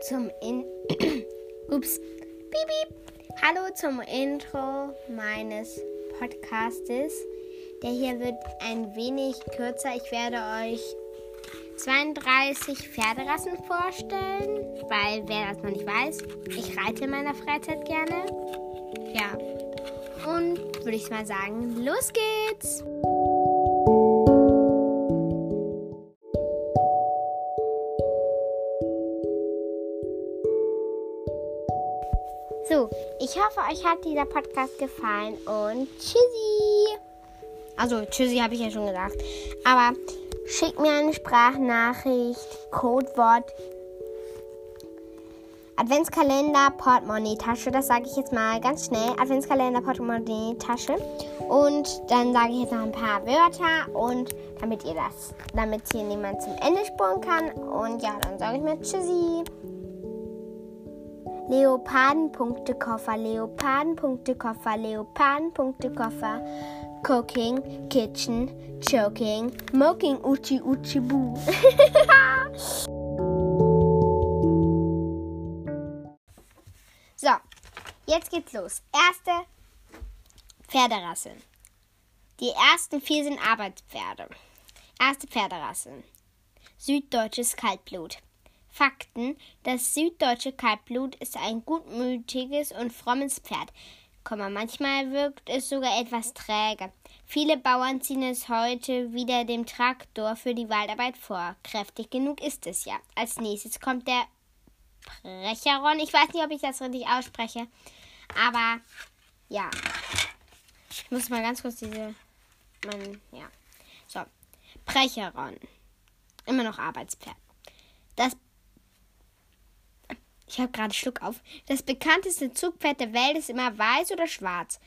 zum In Ups. Piep, piep. Hallo zum Intro meines Podcastes. Der hier wird ein wenig kürzer. Ich werde euch 32 Pferderassen vorstellen, weil wer das noch nicht weiß, ich reite in meiner Freizeit gerne. Ja. Und würde ich mal sagen, los geht's! Hoffe, euch hat dieser Podcast gefallen und tschüssi. Also, tschüssi habe ich ja schon gesagt. Aber schickt mir eine Sprachnachricht, Codewort Adventskalender, Portemonnaie, Tasche. Das sage ich jetzt mal ganz schnell. Adventskalender, Portemonnaie, Tasche. Und dann sage ich jetzt noch ein paar Wörter und damit ihr das, damit hier niemand zum Ende spuren kann. Und ja, dann sage ich mir Tschüssi. Leopardenpunktekoffer, Leopardenpunktekoffer, Leopardenpunktekoffer. Cooking, Kitchen, Choking, Moking, Uchi, Uchi, Bu. so, jetzt geht's los. Erste Pferderasse. Die ersten vier sind Arbeitspferde. Erste Pferderasse. Süddeutsches Kaltblut. Fakten: Das süddeutsche Kaltblut ist ein gutmütiges und frommes Pferd. Manchmal wirkt es sogar etwas träge. Viele Bauern ziehen es heute wieder dem Traktor für die Waldarbeit vor. Kräftig genug ist es ja. Als nächstes kommt der Precheron. Ich weiß nicht, ob ich das richtig ausspreche, aber ja. Ich muss mal ganz kurz diese. Mein, ja. So. Precheron. Immer noch Arbeitspferd. Das ich habe gerade Schluck auf. Das bekannteste Zugpferd der Welt ist immer weiß oder schwarz.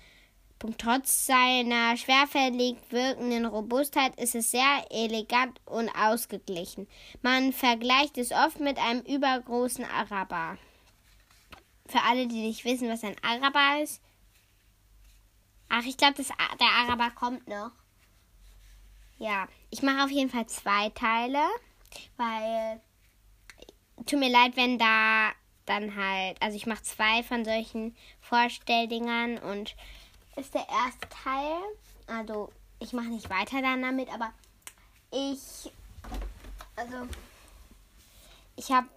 Trotz seiner schwerfällig wirkenden Robustheit ist es sehr elegant und ausgeglichen. Man vergleicht es oft mit einem übergroßen Araber. Für alle, die nicht wissen, was ein Araber ist. Ach, ich glaube, der Araber kommt noch. Ja, ich mache auf jeden Fall zwei Teile, weil tut mir leid, wenn da dann halt, also ich mache zwei von solchen Vorstelldingern und ist der erste Teil. Also ich mache nicht weiter dann damit, aber ich, also ich habe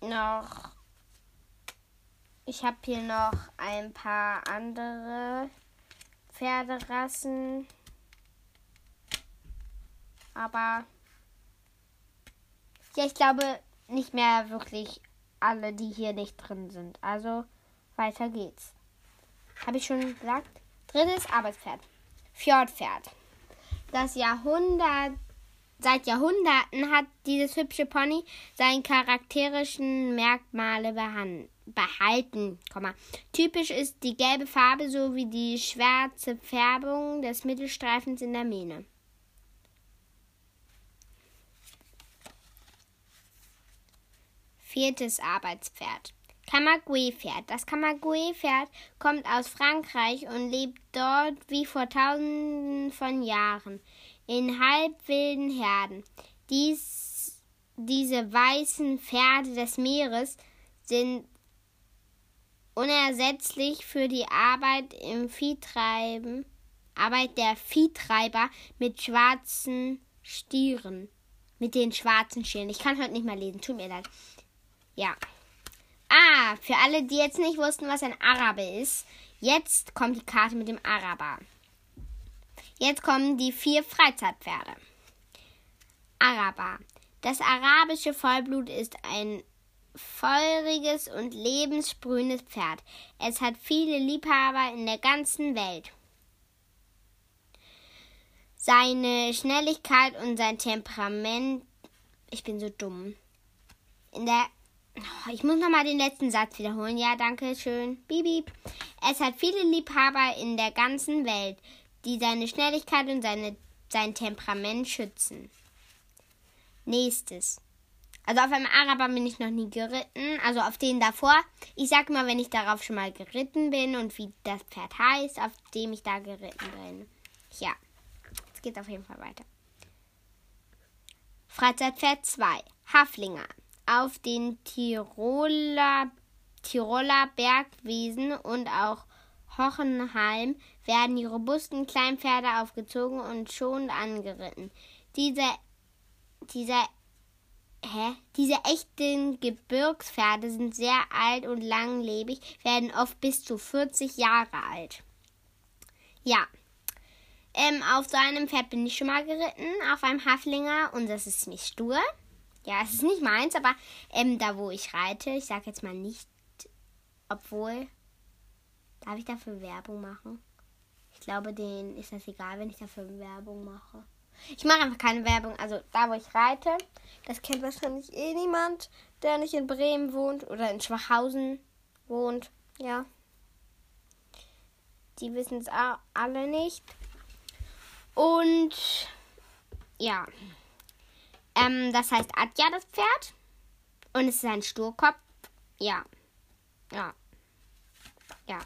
noch, ich habe hier noch ein paar andere Pferderassen, aber ja, ich glaube, nicht mehr wirklich alle, die hier nicht drin sind. Also weiter geht's. Habe ich schon gesagt? Drittes Arbeitspferd. Fjordpferd. Das Jahrhundert, seit Jahrhunderten hat dieses hübsche Pony seine charakterischen Merkmale behalten. Typisch ist die gelbe Farbe sowie die schwarze Färbung des Mittelstreifens in der Mähne. Viertes Arbeitspferd. Kamagüe-Pferd. Das Kamagüe-Pferd kommt aus Frankreich und lebt dort wie vor tausenden von Jahren in halbwilden Herden. Dies, diese weißen Pferde des Meeres sind unersetzlich für die Arbeit im Viehtreiben, Arbeit der Viehtreiber mit schwarzen Stieren. Mit den schwarzen Stieren. Ich kann heute nicht mehr lesen, tut mir leid. Ja. Ah, für alle, die jetzt nicht wussten, was ein Araber ist, jetzt kommt die Karte mit dem Araber. Jetzt kommen die vier Freizeitpferde. Araber. Das arabische Vollblut ist ein feuriges und lebenssprühendes Pferd. Es hat viele Liebhaber in der ganzen Welt. Seine Schnelligkeit und sein Temperament. Ich bin so dumm. In der ich muss noch mal den letzten Satz wiederholen. Ja, danke schön. Bibi. Es hat viele Liebhaber in der ganzen Welt, die seine Schnelligkeit und seine, sein Temperament schützen. Nächstes. Also auf einem Araber bin ich noch nie geritten, also auf den davor. Ich sag mal, wenn ich darauf schon mal geritten bin und wie das Pferd heißt, auf dem ich da geritten bin. Ja, es geht auf jeden Fall weiter. Freizeitpferd 2. Haflinger. Auf den Tiroler, Tiroler Bergwiesen und auch Hochenheim werden die robusten Kleinpferde aufgezogen und schonend angeritten. Diese, dieser, hä? Diese echten Gebirgspferde sind sehr alt und langlebig, werden oft bis zu 40 Jahre alt. Ja. Ähm, auf so einem Pferd bin ich schon mal geritten, auf einem Haflinger und das ist ziemlich stur. Ja, es ist nicht meins, aber ähm, da wo ich reite, ich sag jetzt mal nicht, obwohl, darf ich dafür Werbung machen? Ich glaube, denen ist das egal, wenn ich dafür Werbung mache. Ich mache einfach keine Werbung. Also da, wo ich reite, das kennt wahrscheinlich eh niemand, der nicht in Bremen wohnt oder in Schwachhausen wohnt. Ja. Die wissen es alle nicht. Und ja. Ähm, das heißt Adja, das Pferd. Und es ist ein Sturkopf. Ja. Ja. Ja.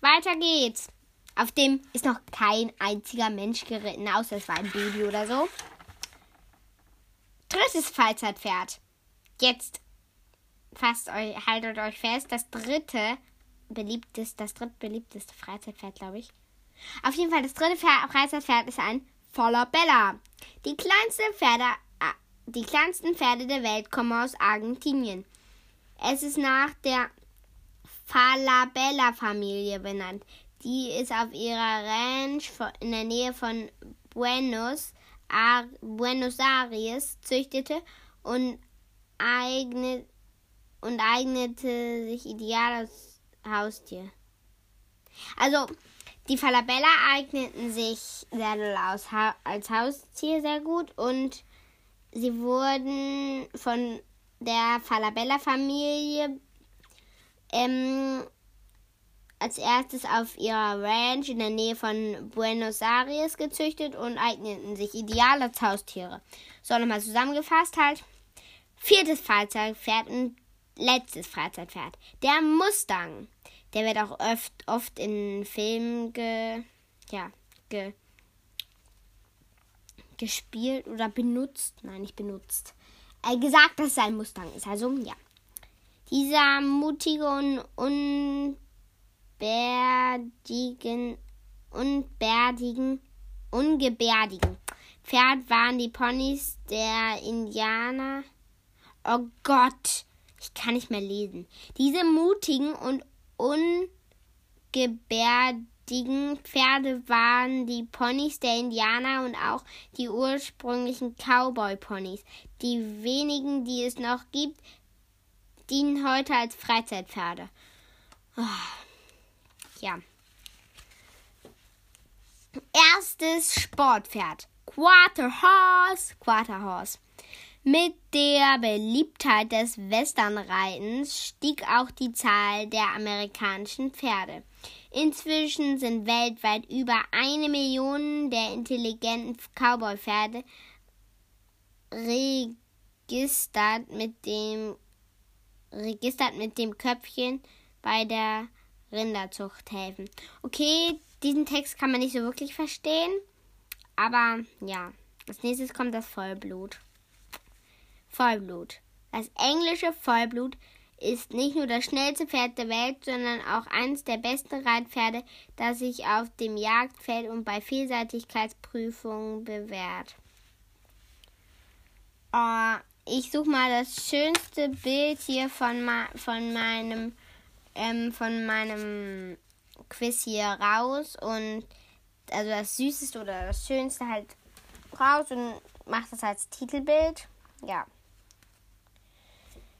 Weiter geht's. Auf dem ist noch kein einziger Mensch geritten, außer es war ein Baby oder so. Drittes Freizeitpferd. Jetzt fasst euch, haltet euch fest, das dritte beliebteste, das drittbeliebteste Freizeitpferd, glaube ich. Auf jeden Fall, das dritte Freizeitpferd ist ein voller Bella. Die kleinste Pferde, die kleinsten Pferde der Welt kommen aus Argentinien. Es ist nach der Falabella-Familie benannt. Die ist auf ihrer Ranch in der Nähe von Buenos, Buenos Aires züchtete und, eignet, und eignete sich ideal als Haustier. Also, die Falabella eigneten sich als Haustier sehr gut und sie wurden von der Falabella-Familie ähm, als erstes auf ihrer Ranch in der Nähe von Buenos Aires gezüchtet und eigneten sich ideal als Haustiere. So, nochmal zusammengefasst halt. Viertes Freizeitpferd und letztes Freizeitpferd. Der Mustang. Der wird auch oft, oft in Filmen ge, ja, ge, gespielt oder benutzt. Nein, nicht benutzt. Äh, gesagt, dass es ein Mustang ist. Also, ja. Dieser mutige und un unbärdigen, unbärdigen, ungebärdigen Pferd waren die Ponys der Indianer. Oh Gott, ich kann nicht mehr lesen. Diese mutigen und ungebärdigen Pferde waren die Ponys der Indianer und auch die ursprünglichen Cowboy-Ponys. Die wenigen, die es noch gibt, dienen heute als Freizeitpferde. Oh ja. Erstes Sportpferd. Quarter Horse. Quarter Horse. Mit der Beliebtheit des Westernreitens stieg auch die Zahl der amerikanischen Pferde. Inzwischen sind weltweit über eine Million der intelligenten Cowboy-Pferde registriert mit dem registriert mit dem Köpfchen bei der Rinderzucht helfen. Okay, diesen Text kann man nicht so wirklich verstehen. Aber ja, als nächstes kommt das Vollblut. Vollblut. Das englische Vollblut ist nicht nur das schnellste Pferd der Welt, sondern auch eines der besten Reitpferde, das sich auf dem Jagdfeld und bei Vielseitigkeitsprüfungen bewährt. Oh, ich suche mal das schönste Bild hier von, von meinem ähm, von meinem Quiz hier raus und also das Süßeste oder das Schönste halt raus und mache das als Titelbild. Ja.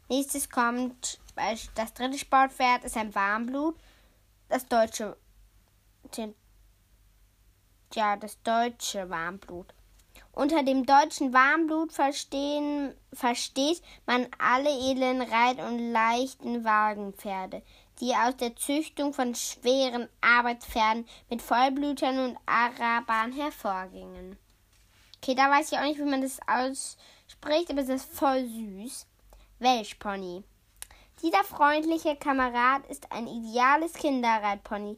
Nächstes kommt, das dritte Sportpferd ist ein Warmblut. Das deutsche, ja, das deutsche Warmblut. Unter dem deutschen Warmblut verstehen, versteht man alle edlen Reit- und leichten Wagenpferde, die aus der Züchtung von schweren Arbeitspferden mit Vollblütern und Arabern hervorgingen. Okay, da weiß ich auch nicht, wie man das ausspricht, aber es ist voll süß. Welschpony. Dieser freundliche Kamerad ist ein ideales Kinderreitpony.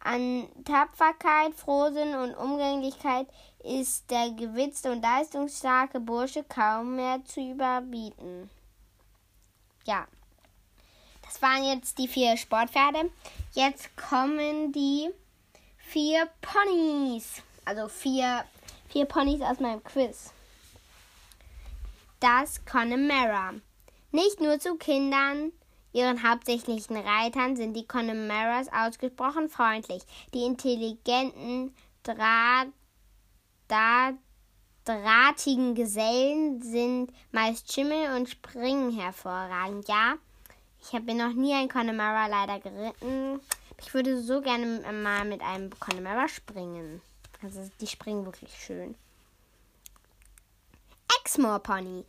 An Tapferkeit, Frohsinn und Umgänglichkeit ist der gewitzte und leistungsstarke Bursche kaum mehr zu überbieten. ja. Das waren jetzt die vier Sportpferde. Jetzt kommen die vier Ponys. Also vier, vier Ponys aus meinem Quiz. Das Connemara. Nicht nur zu Kindern, ihren hauptsächlichen Reitern sind die Connemaras ausgesprochen freundlich. Die intelligenten, Draht, da, drahtigen Gesellen sind meist Schimmel und springen hervorragend. Ja, ich habe noch nie ein Connemara leider geritten. Ich würde so gerne mal mit einem Connemara springen. Also die springen wirklich schön. Exmoor Pony.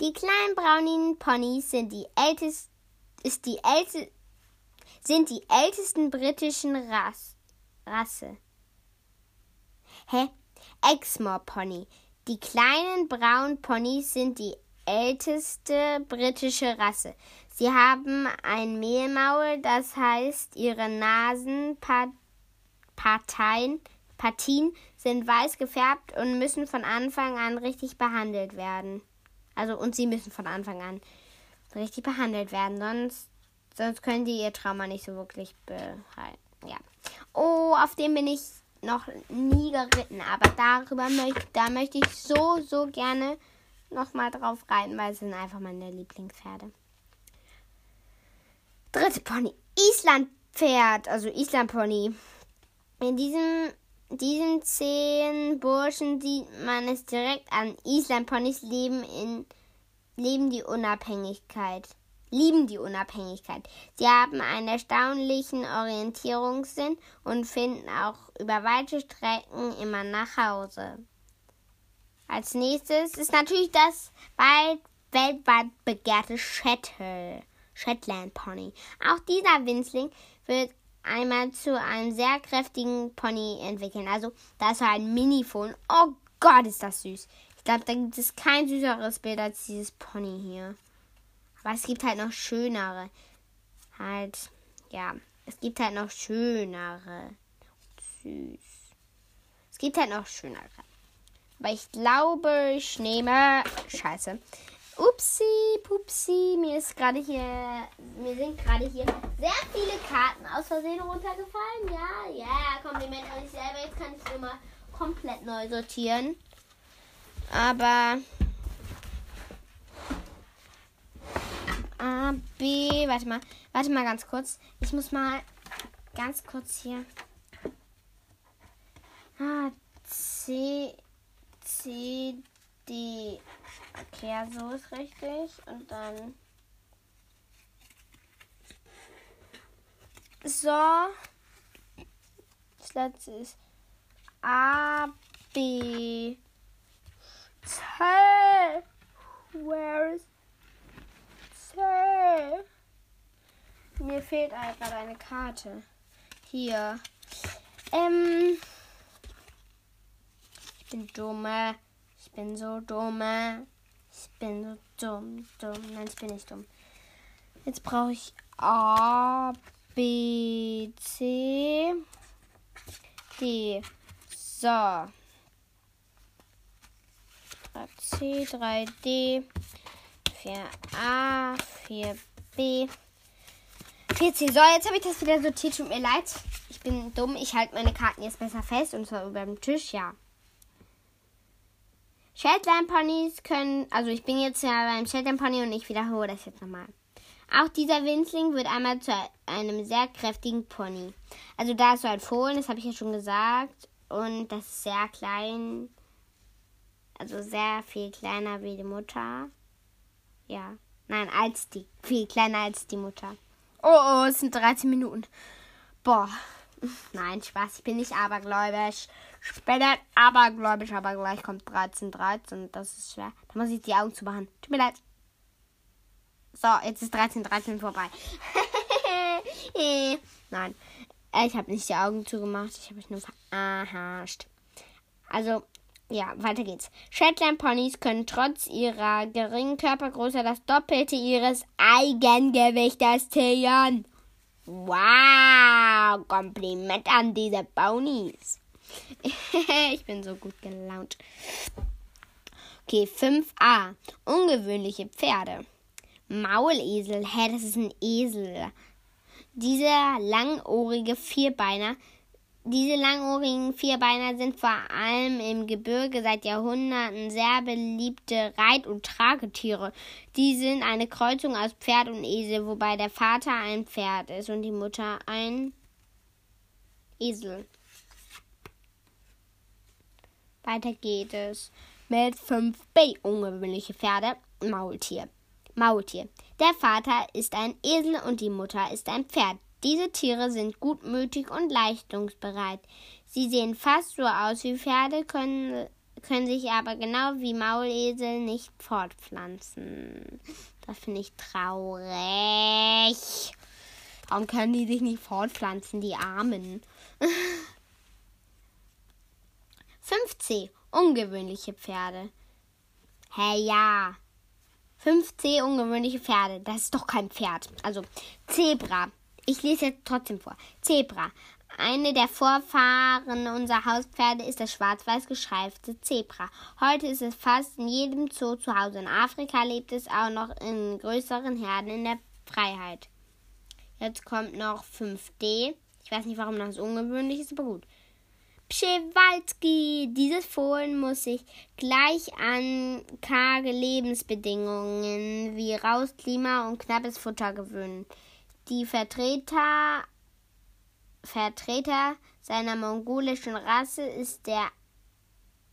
Die kleinen braunen Ponys sind die ältesten ist die älte, sind die ältesten britischen Ras, Rasse. Hä? Exmoor Pony. Die kleinen braunen Ponys sind die älteste britische Rasse. Sie haben ein Mehlmaul, das heißt, ihre Nasenpartien Partien sind weiß gefärbt und müssen von Anfang an richtig behandelt werden. Also und sie müssen von Anfang an richtig behandelt werden, sonst, sonst können die ihr Trauma nicht so wirklich behalten. Ja. Oh, auf dem bin ich noch nie geritten, aber darüber möchte, da möchte ich so, so gerne nochmal drauf reiten, weil es sind einfach meine Lieblingspferde. Dritte Pony. Islandpferd, also Islandpony. In diesem, diesen zehn Burschen sieht man es direkt an. Islandponys leben in leben die Unabhängigkeit. Lieben die Unabhängigkeit. Sie haben einen erstaunlichen Orientierungssinn und finden auch über weite Strecken immer nach Hause. Als nächstes ist natürlich das weit, weltweit begehrte Shetland Pony. Auch dieser Winzling wird einmal zu einem sehr kräftigen Pony entwickeln. Also, das ist ein Minifon. Oh Gott, ist das süß glaube, da gibt es kein süßeres Bild als dieses Pony hier. Aber es gibt halt noch schönere. Halt, ja. Es gibt halt noch schönere. Süß. Es gibt halt noch schönere. Aber ich glaube, ich nehme. Scheiße. Upsi, pupsi, mir ist gerade hier, mir sind gerade hier sehr viele Karten aus Versehen runtergefallen. Ja, ja, yeah, Kompliment an mich selber. Jetzt kann ich immer komplett neu sortieren. Aber A, B, warte mal, warte mal ganz kurz. Ich muss mal ganz kurz hier. A, C, C, D. Okay, so ist richtig. Und dann. So. Das letzte ist A, B. Sir, where is Sir? Mir fehlt gerade eine Karte. Hier. Ähm. Ich bin dumme. Ich bin so dumme. Ich bin so dumm, dumm. Nein, ich bin nicht dumm. Jetzt brauche ich A, B, C, D. So. 3C, 3D, 4A, 4B, 4C. So, jetzt habe ich das wieder sortiert. Tut mir leid. Ich bin dumm. Ich halte meine Karten jetzt besser fest und zwar über dem Tisch, ja. Shetland Ponys können, also ich bin jetzt ja beim Shetland Pony und ich wiederhole das jetzt nochmal. Auch dieser Winzling wird einmal zu einem sehr kräftigen Pony. Also da ist so ein Fohlen, das habe ich ja schon gesagt. Und das ist sehr klein. Also sehr viel kleiner wie die Mutter. Ja. Nein, als die. Viel kleiner als die Mutter. Oh, oh, es sind 13 Minuten. Boah. Nein, Spaß, ich bin nicht abergläubisch. Nicht abergläubisch, aber gleich kommt 13, 13. Das ist schwer. Da muss ich die Augen zumachen. Tut mir leid. So, jetzt ist 13, 13 vorbei. Nein, ich habe nicht die Augen zugemacht. Ich habe mich nur verarscht. Also, ja, weiter geht's. Shetland Ponys können trotz ihrer geringen Körpergröße das Doppelte ihres Eigengewichtes zählen. Wow, Kompliment an diese Ponys. ich bin so gut gelaunt. Okay, 5a. Ungewöhnliche Pferde. Maulesel. Hä, das ist ein Esel. Dieser langohrige Vierbeiner diese langohrigen Vierbeiner sind vor allem im Gebirge seit Jahrhunderten sehr beliebte Reit- und Tragetiere. Die sind eine Kreuzung aus Pferd und Esel, wobei der Vater ein Pferd ist und die Mutter ein Esel. Weiter geht es mit 5b ungewöhnliche Pferde, Maultier. Maultier. Der Vater ist ein Esel und die Mutter ist ein Pferd. Diese Tiere sind gutmütig und leistungsbereit. Sie sehen fast so aus wie Pferde, können, können sich aber genau wie Maulesel nicht fortpflanzen. Das finde ich traurig. Warum können die sich nicht fortpflanzen, die Armen? 5c. Ungewöhnliche Pferde. Hä, ja. 5c. Ungewöhnliche Pferde. Das ist doch kein Pferd. Also, Zebra. Ich lese jetzt trotzdem vor. Zebra. Eine der Vorfahren unserer Hauspferde ist das schwarz-weiß gestreifte Zebra. Heute ist es fast in jedem Zoo zu Hause. In Afrika lebt es auch noch in größeren Herden in der Freiheit. Jetzt kommt noch 5D. Ich weiß nicht, warum das ungewöhnlich ist, aber gut. Pschewalski. Dieses Fohlen muss sich gleich an karge Lebensbedingungen wie raues Klima und knappes Futter gewöhnen. Die Vertreter, Vertreter seiner mongolischen Rasse ist der,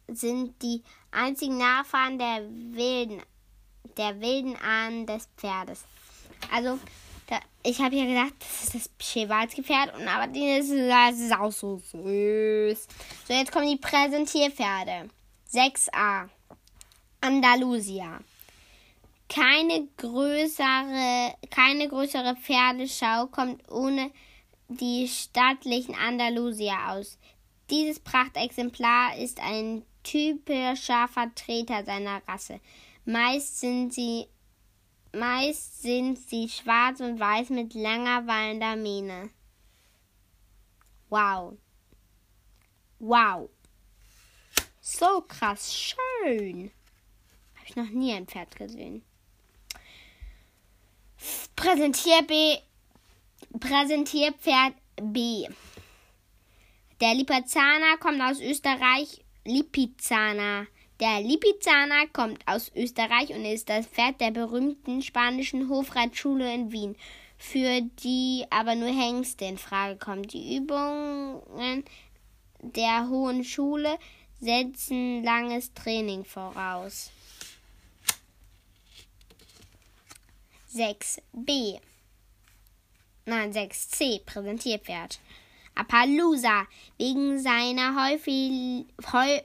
sind die einzigen Nachfahren der wilden, der wilden Ahnen des Pferdes. Also, da, ich habe ja gedacht, das ist das Przewalski-Pferd, und aber das ist, das ist auch so süß. So, jetzt kommen die Präsentierpferde. 6a. Andalusia keine größere, keine größere Pferdeschau kommt ohne die stattlichen Andalusier aus. Dieses Prachtexemplar ist ein typischer Vertreter seiner Rasse. Meist sind sie meist sind sie schwarz und weiß mit langer wallender Mähne. Wow. Wow. So krass schön. Habe ich noch nie ein Pferd gesehen. Präsentier B. Präsentierpferd B. Der Lipizzaner kommt aus Österreich. Lipizzaner. Der Lipizzaner kommt aus Österreich und ist das Pferd der berühmten spanischen Hofreitschule in Wien, für die aber nur Hengste in Frage kommen. Die Übungen der Hohen Schule setzen langes Training voraus. 6b. Nein, 6c. Präsentierpferd. Appaloosa. Wegen seiner häufig, häu,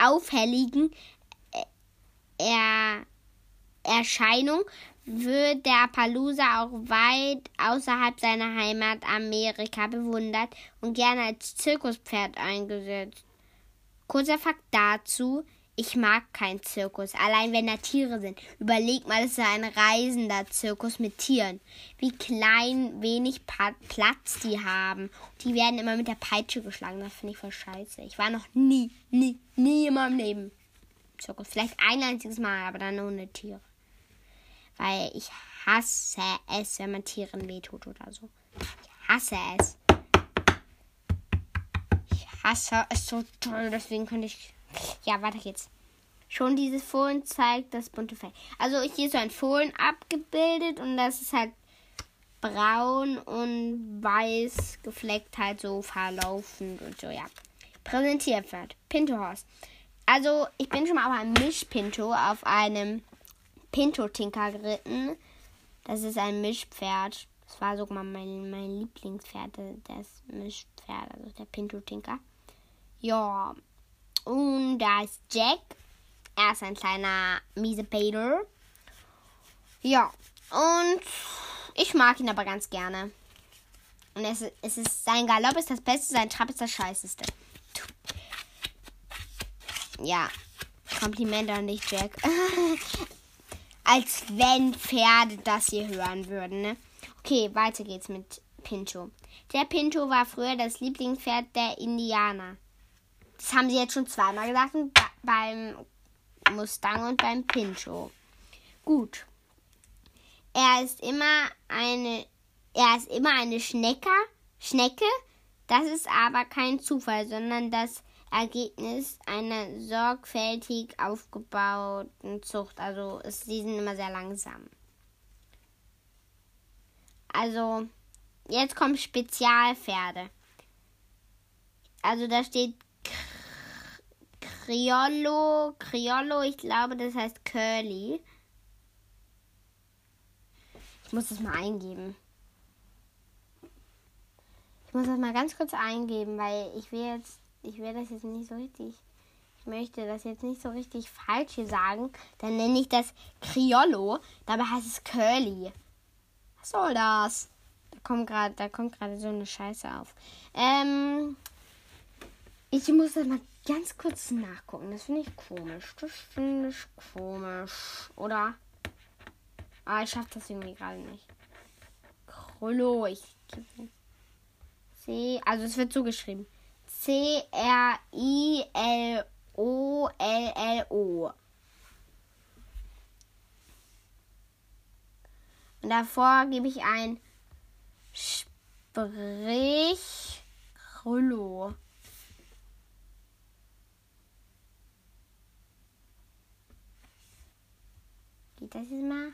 auffälligen äh, er, Erscheinung wird der Appaloosa auch weit außerhalb seiner Heimat Amerika bewundert und gerne als Zirkuspferd eingesetzt. Kurzer Fakt dazu, ich mag keinen Zirkus, allein wenn da Tiere sind. Überleg mal, es ist ein reisender Zirkus mit Tieren. Wie klein, wenig Platz die haben. Die werden immer mit der Peitsche geschlagen. Das finde ich voll scheiße. Ich war noch nie, nie, nie in meinem Leben Zirkus. Vielleicht ein einziges Mal, aber dann ohne Tiere. Weil ich hasse es, wenn man Tieren wehtut oder so. Ich hasse es. Ich hasse es so toll, deswegen könnte ich ja, weiter geht's. Schon dieses Fohlen zeigt das bunte Fell. Also hier ist so ein Fohlen abgebildet und das ist halt braun und weiß gefleckt, halt so verlaufend und so, ja. Präsentierpferd. Pinto Horse. Also, ich bin schon mal auf einem Mischpinto auf einem Pinto-Tinker geritten. Das ist ein Mischpferd. Das war sogar mein, mein Lieblingspferd, das Mischpferd, also der Pinto-Tinker. Ja, und da ist Jack. Er ist ein kleiner Miesepeter. Ja, und ich mag ihn aber ganz gerne. Und es, es ist, sein Galopp ist das Beste, sein Trab ist das Scheißeste. Ja, Kompliment an dich, Jack. Als wenn Pferde das hier hören würden, ne? Okay, weiter geht's mit Pinto. Der Pinto war früher das Lieblingspferd der Indianer. Das haben sie jetzt schon zweimal gesagt beim Mustang und beim Pincho. Gut. er ist immer eine, er ist immer eine Schnecke, Schnecke. Das ist aber kein Zufall, sondern das Ergebnis einer sorgfältig aufgebauten Zucht. Also ist, sie sind immer sehr langsam. Also jetzt kommen Spezialpferde. Also da steht Criollo, Criollo, ich glaube, das heißt Curly. Ich muss das mal eingeben. Ich muss das mal ganz kurz eingeben, weil ich will jetzt, ich will das jetzt nicht so richtig. Ich möchte das jetzt nicht so richtig falsch hier sagen. Dann nenne ich das Criollo. Dabei heißt es Curly. Was soll das? Da kommt gerade, da kommt gerade so eine Scheiße auf. Ähm, ich muss das mal ganz kurz nachgucken. Das finde ich komisch. Das finde ich komisch. Oder? Ah, ich schaffe das irgendwie gerade nicht. Krollo, ich C, also es wird so geschrieben. C R I L O L L O. Und davor gebe ich ein Sprich Krollo. Geht das jetzt mal?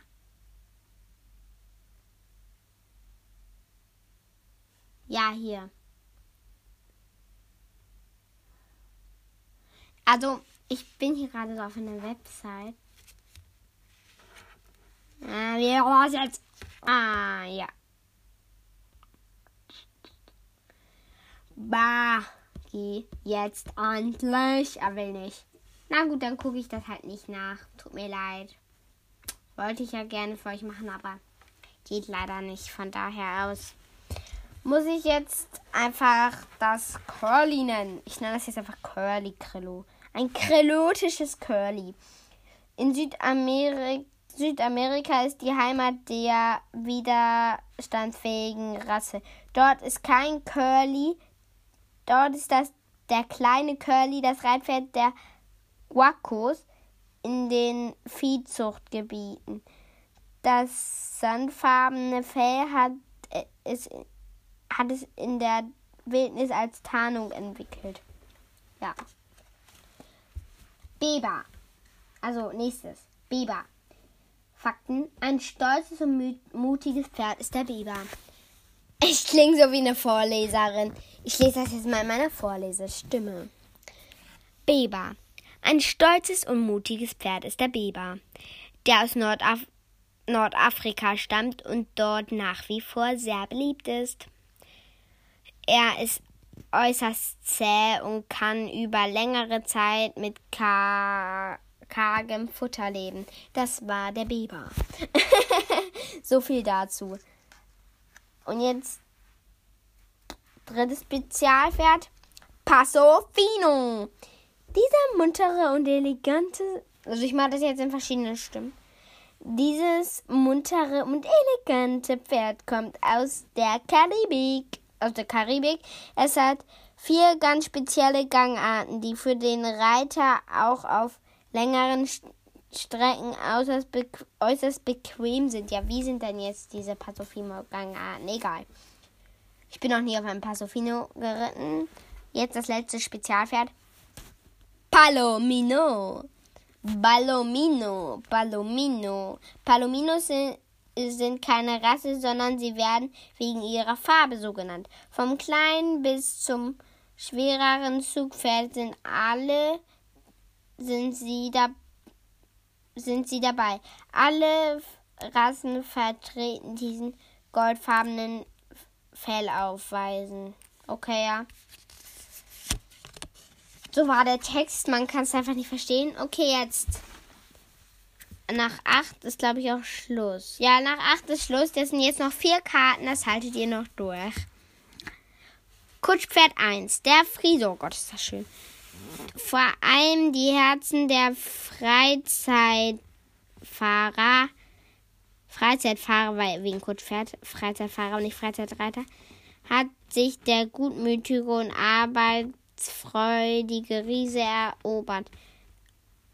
Ja, hier. Also, ich bin hier gerade so auf einer Website. Ah, wie war jetzt? Ah, ja. Bah, geh jetzt endlich. Er will nicht. Na gut, dann gucke ich das halt nicht nach. Tut mir leid. Wollte ich ja gerne für euch machen, aber geht leider nicht. Von daher aus muss ich jetzt einfach das Curly nennen. Ich nenne das jetzt einfach Curly Krillo. Ein krillotisches Curly. In Südamerika, Südamerika ist die Heimat der widerstandsfähigen Rasse. Dort ist kein Curly. Dort ist das der kleine Curly, das Reitpferd der Guacos in den Viehzuchtgebieten. Das sandfarbene Fell hat es hat es in der Wildnis als Tarnung entwickelt. Ja. Beber. Also nächstes. Beber. Fakten. Ein stolzes und mutiges Pferd ist der Beber. Ich klinge so wie eine Vorleserin. Ich lese das jetzt mal in meiner Vorlesestimme. Beber. Ein stolzes und mutiges Pferd ist der Beber, der aus Nordaf Nordafrika stammt und dort nach wie vor sehr beliebt ist. Er ist äußerst zäh und kann über längere Zeit mit kar kargem Futter leben. Das war der Biber. so viel dazu. Und jetzt drittes Spezialpferd. Passo Fino. Dieser muntere und elegante, also ich mache das jetzt in verschiedenen Stimmen. Dieses muntere und elegante Pferd kommt aus der Karibik aus der Karibik. Es hat vier ganz spezielle Gangarten, die für den Reiter auch auf längeren Strecken äußerst, bequ äußerst bequem sind. Ja, wie sind denn jetzt diese Passofino-Gangarten? Egal. Ich bin noch nie auf einem Passofino geritten. Jetzt das letzte Spezialpferd. Palomino. Palomino. Palomino. Palomino sind sind keine Rasse, sondern sie werden wegen ihrer Farbe so genannt. Vom kleinen bis zum schwereren Zugpferd sind alle sind sie da sind sie dabei. Alle Rassen vertreten diesen goldfarbenen Fell aufweisen. Okay, ja. So war der Text. Man kann es einfach nicht verstehen. Okay, jetzt nach 8 ist, glaube ich, auch Schluss. Ja, nach 8 ist Schluss. Das sind jetzt noch vier Karten, das haltet ihr noch durch. Kutschpferd 1, der Friso. Oh Gott, ist das schön. Vor allem die Herzen der Freizeitfahrer. Freizeitfahrer, weil wegen Kutschpferd, Freizeitfahrer und nicht Freizeitreiter, hat sich der gutmütige und arbeitsfreudige Riese erobert.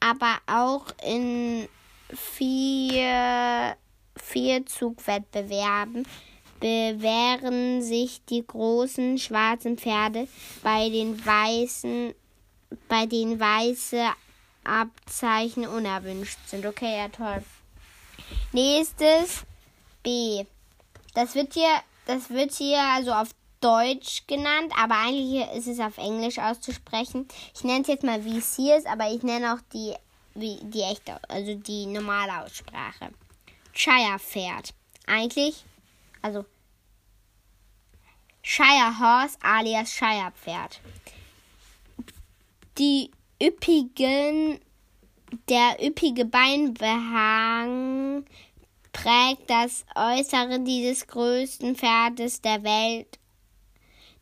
Aber auch in vier Vierzugwettbewerben bewähren sich die großen schwarzen Pferde bei den weißen, bei den weiße Abzeichen unerwünscht sind. Okay, ja toll. Nächstes B. Das wird hier, das wird hier also auf Deutsch genannt, aber eigentlich ist es auf Englisch auszusprechen. Ich nenne es jetzt mal, wie es hier ist, aber ich nenne auch die, wie, die echte, also die normale Aussprache. Shire-Pferd. Eigentlich, also Shire Horse alias Shire Pferd. Die üppigen, der üppige Beinbehang prägt das Äußere dieses größten Pferdes der Welt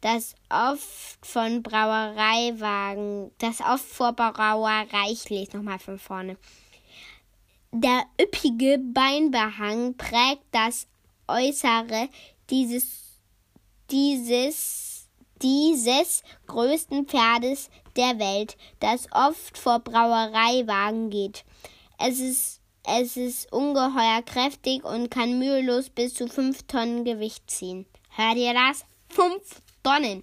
das oft von Brauereiwagen, das oft vor Brauerei, ich lese nochmal von vorne. Der üppige Beinbehang prägt das Äußere dieses, dieses, dieses größten Pferdes der Welt, das oft vor Brauereiwagen geht. Es ist, es ist ungeheuer kräftig und kann mühelos bis zu 5 Tonnen Gewicht ziehen. Hört ihr das? 5 gesponnen.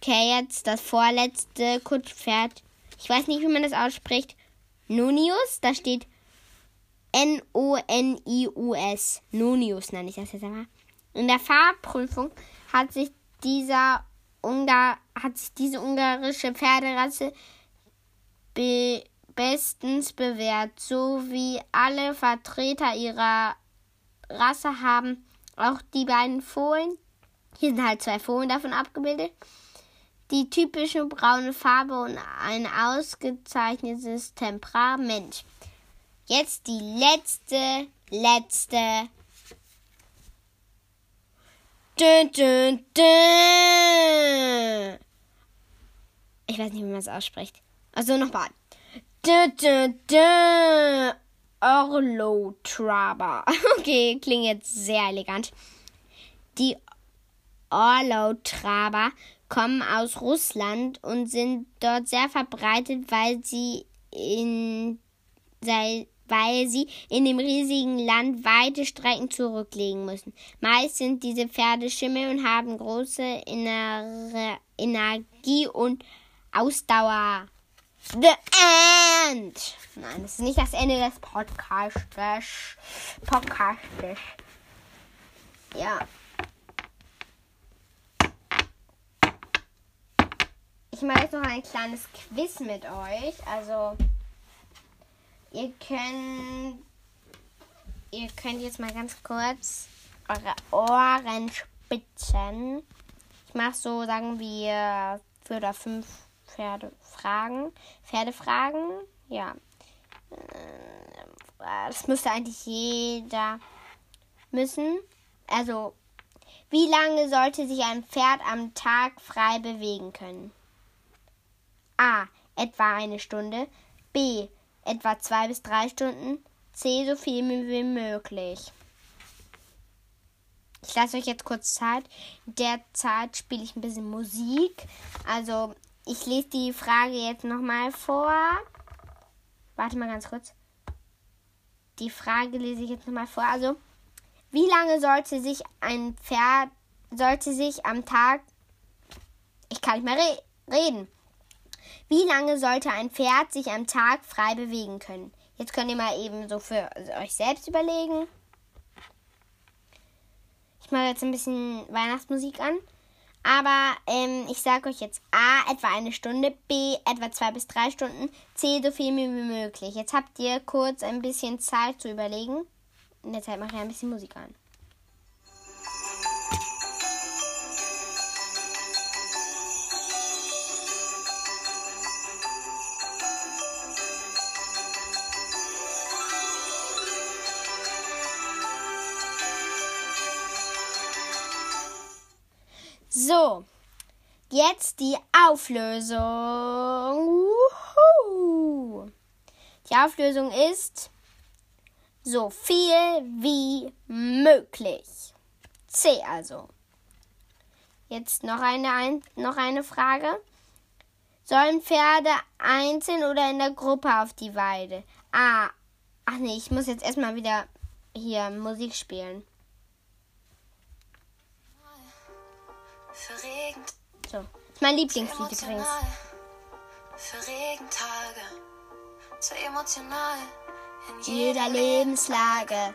Okay, jetzt das vorletzte Kutschpferd. Ich weiß nicht, wie man das ausspricht. Nonius, da steht N-O-N-I-U-S. Nonius nenne ich das jetzt einmal. In der Fahrprüfung hat sich dieser Ungar, hat sich diese ungarische Pferderasse be bestens bewährt, so wie alle Vertreter ihrer Rasse haben auch die beiden Fohlen hier sind halt zwei Fohlen davon abgebildet. Die typische braune Farbe und ein ausgezeichnetes Temperament. Jetzt die letzte, letzte. Dün, dün, dün. Ich weiß nicht, wie man es ausspricht. Also nochmal. Dün, dün, dün. Orlo Traber. Okay, klingt jetzt sehr elegant. Die Orlautraber kommen aus Russland und sind dort sehr verbreitet, weil sie in, weil sie in dem riesigen Land weite Strecken zurücklegen müssen. Meist sind diese Pferde Schimmel und haben große innere Energie und Ausdauer. The End! Nein, das ist nicht das Ende des Podcastes. Podcastes. Ja. Ich mache jetzt noch ein kleines Quiz mit euch. Also, ihr könnt, ihr könnt jetzt mal ganz kurz eure Ohren spitzen. Ich mache so, sagen wir, vier oder fünf Pferdefragen. Pferdefragen, ja. Äh, das müsste eigentlich jeder müssen. Also, wie lange sollte sich ein Pferd am Tag frei bewegen können? A. Etwa eine Stunde. B. Etwa zwei bis drei Stunden. C. So viel wie möglich. Ich lasse euch jetzt kurz Zeit. In der Zeit spiele ich ein bisschen Musik. Also, ich lese die Frage jetzt nochmal vor. Warte mal ganz kurz. Die Frage lese ich jetzt nochmal vor. Also, wie lange sollte sich ein Pferd, sollte sich am Tag, ich kann nicht mehr re reden, wie lange sollte ein Pferd sich am Tag frei bewegen können? Jetzt könnt ihr mal eben so für euch selbst überlegen. Ich mache jetzt ein bisschen Weihnachtsmusik an. Aber ähm, ich sage euch jetzt A, etwa eine Stunde, B, etwa zwei bis drei Stunden, C, so viel wie möglich. Jetzt habt ihr kurz ein bisschen Zeit zu überlegen. In der Zeit mache ich ein bisschen Musik an. So, jetzt die Auflösung. Uhu. Die Auflösung ist so viel wie möglich. C also. Jetzt noch eine, ein, noch eine Frage. Sollen Pferde einzeln oder in der Gruppe auf die Weide? Ah, ach nee, ich muss jetzt erstmal wieder hier Musik spielen. Für Regen, So. Ist mein Lieblingslied übrigens. Für Regentage, zu emotional. In Jeder Lebenslage.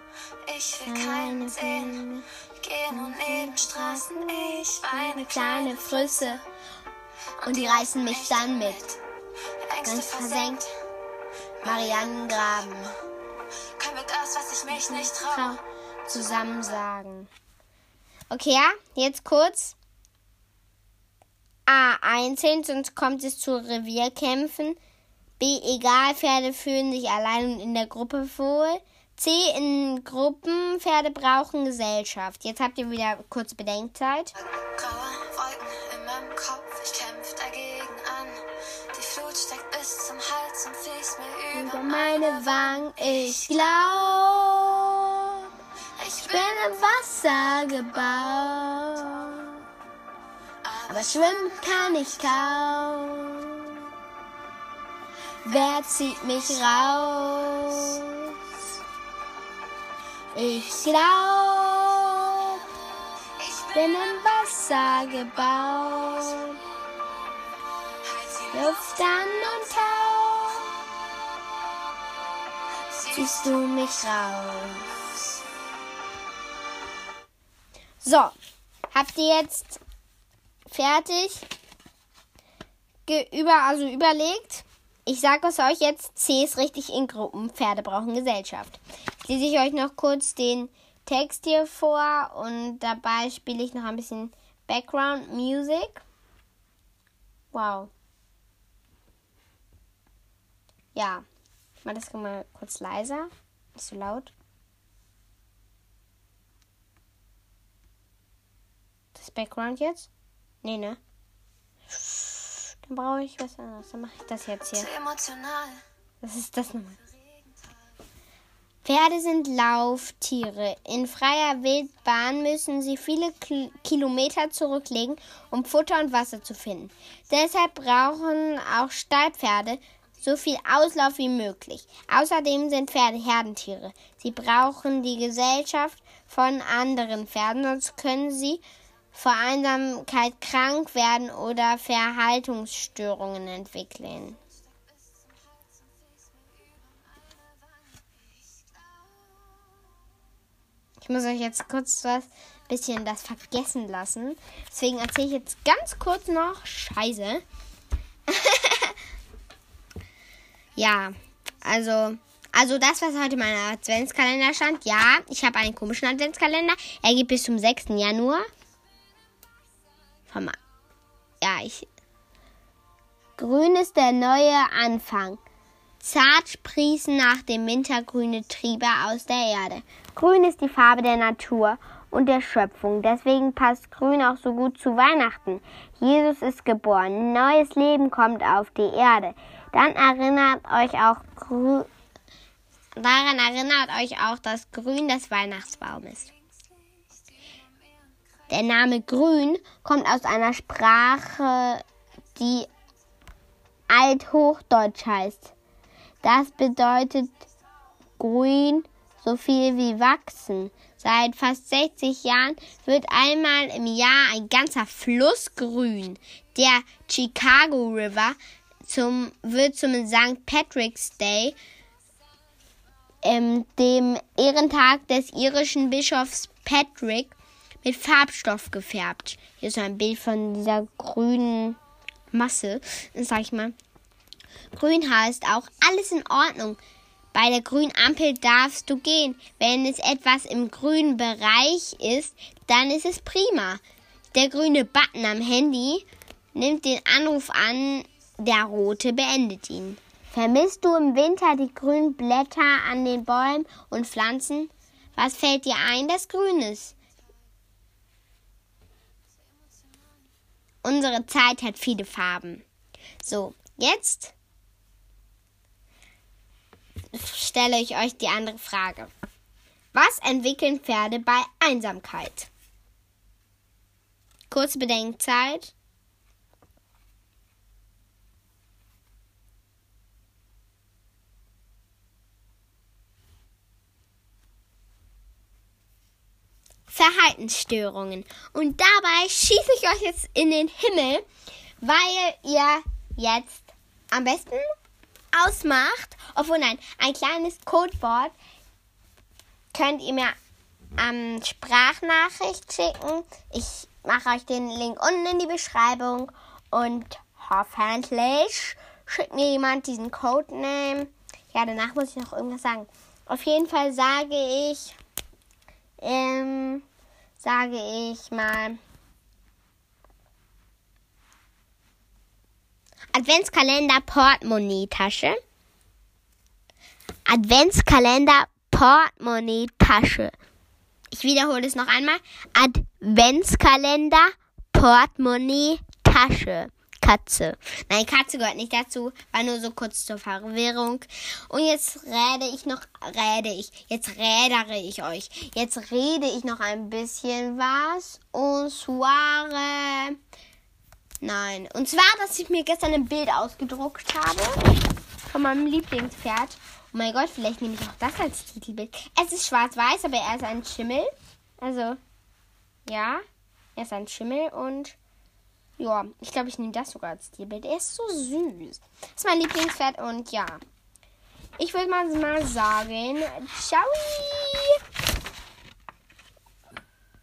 Ich will keinen sehen. Geh nur neben Straßen, ich weine Kleine Flüsse. Und die reißen mich dann mit. Ganz versenkt. Marianengraben. Können wir das, was ich mich nicht? Trau zusammen sagen. Okay, ja, jetzt kurz. A. Einzeln, sonst kommt es zu Revierkämpfen. B. Egal, Pferde fühlen sich allein und in der Gruppe wohl. C. In Gruppen, Pferde brauchen Gesellschaft. Jetzt habt ihr wieder kurz Bedenkzeit. Graue Wolken in meinem Kopf, ich kämpf dagegen an. Die Flut steigt bis zum Hals und fließt mir über Über meine Wangen, ich glaub, ich bin im Wasser gebaut. Aber schwimmen kann ich kaum. Wer zieht mich raus? Ich glaub, ich bin im Wasser gebaut. Luft an und tau, ziehst du mich raus. So, habt ihr jetzt fertig über, also überlegt? Ich sage es euch jetzt, C ist richtig in Gruppen. Pferde brauchen Gesellschaft. Jetzt lese ich euch noch kurz den Text hier vor und dabei spiele ich noch ein bisschen Background Music. Wow. Ja, ich mache das mal kurz leiser. Nicht so laut. Das Background jetzt? Nee, ne? Dann brauche ich was anderes. Dann mache ich das jetzt hier. zu emotional. Das ist das nochmal. Pferde sind Lauftiere. In freier Wildbahn müssen sie viele Kil- Kilometer zurücklegen, um Futter und Wasser zu finden. Deshalb brauchen auch Stallpferde so viel Auslauf wie möglich. Außerdem sind Pferde Herdentiere. Sie brauchen die Gesellschaft von anderen Pferden, sonst können sie vor Einsamkeit krank werden oder Verhaltungsstörungen entwickeln. Ich muss euch jetzt kurz was bisschen das vergessen lassen. Deswegen erzähle ich jetzt ganz kurz noch Scheiße. ja, also also das, was heute in meinem Adventskalender stand. Ja, ich habe einen komischen Adventskalender. Er geht bis zum 6. Januar. Vom, ja, ich. Grün ist der neue Anfang. Zart sprießen nach dem Winter grüne Triebe aus der Erde. Grün ist die Farbe der Natur und der Schöpfung. Deswegen passt Grün auch so gut zu Weihnachten. Jesus ist geboren. Neues Leben kommt auf die Erde. Dann erinnert euch auch Grün. Daran erinnert euch auch das Grün des Weihnachtsbaumes. Der Name Grün kommt aus einer Sprache, die Althochdeutsch heißt. Das bedeutet grün so viel wie wachsen. Seit fast 60 Jahren wird einmal im Jahr ein ganzer Fluss grün. Der Chicago River zum, wird zum St. Patrick's Day, ähm, dem Ehrentag des irischen Bischofs Patrick, mit Farbstoff gefärbt. Hier ist ein Bild von dieser grünen Masse, sag ich mal. Grün heißt auch alles in Ordnung. Bei der grünen Ampel darfst du gehen. Wenn es etwas im grünen Bereich ist, dann ist es prima. Der grüne Button am Handy nimmt den Anruf an, der rote beendet ihn. Vermisst du im Winter die grünen Blätter an den Bäumen und Pflanzen? Was fällt dir ein, das grün ist? Unsere Zeit hat viele Farben. So, jetzt stelle ich euch die andere Frage. Was entwickeln Pferde bei Einsamkeit? Kurze Bedenkzeit. Verhaltensstörungen. Und dabei schieße ich euch jetzt in den Himmel, weil ihr jetzt am besten ausmacht, obwohl nein, ein kleines Codewort könnt ihr mir ähm, Sprachnachricht schicken. Ich mache euch den Link unten in die Beschreibung und hoffentlich schickt mir jemand diesen Codename. Ja, danach muss ich noch irgendwas sagen. Auf jeden Fall sage ich, ähm, sage ich mal, Adventskalender Portemonnaie-Tasche. Adventskalender Portemonnaie-Tasche. Ich wiederhole es noch einmal. Adventskalender Portemonnaie-Tasche. Katze. Nein, Katze gehört nicht dazu. War nur so kurz zur Verwirrung. Und jetzt rede ich noch, rede ich. Jetzt rädere ich euch. Jetzt rede ich noch ein bisschen was. Und zwar, nein. Und zwar, dass ich mir gestern ein Bild ausgedruckt habe. Von meinem Lieblingspferd. Oh mein Gott, vielleicht nehme ich auch das als Titelbild. Es ist schwarz-weiß, aber er ist ein Schimmel. Also, ja, er ist ein Schimmel und ja, ich glaube, ich nehme das sogar als Tierbild. Er ist so süß. Das ist mein Lieblingspferd und ja. Ich würde mal, mal sagen, ciao.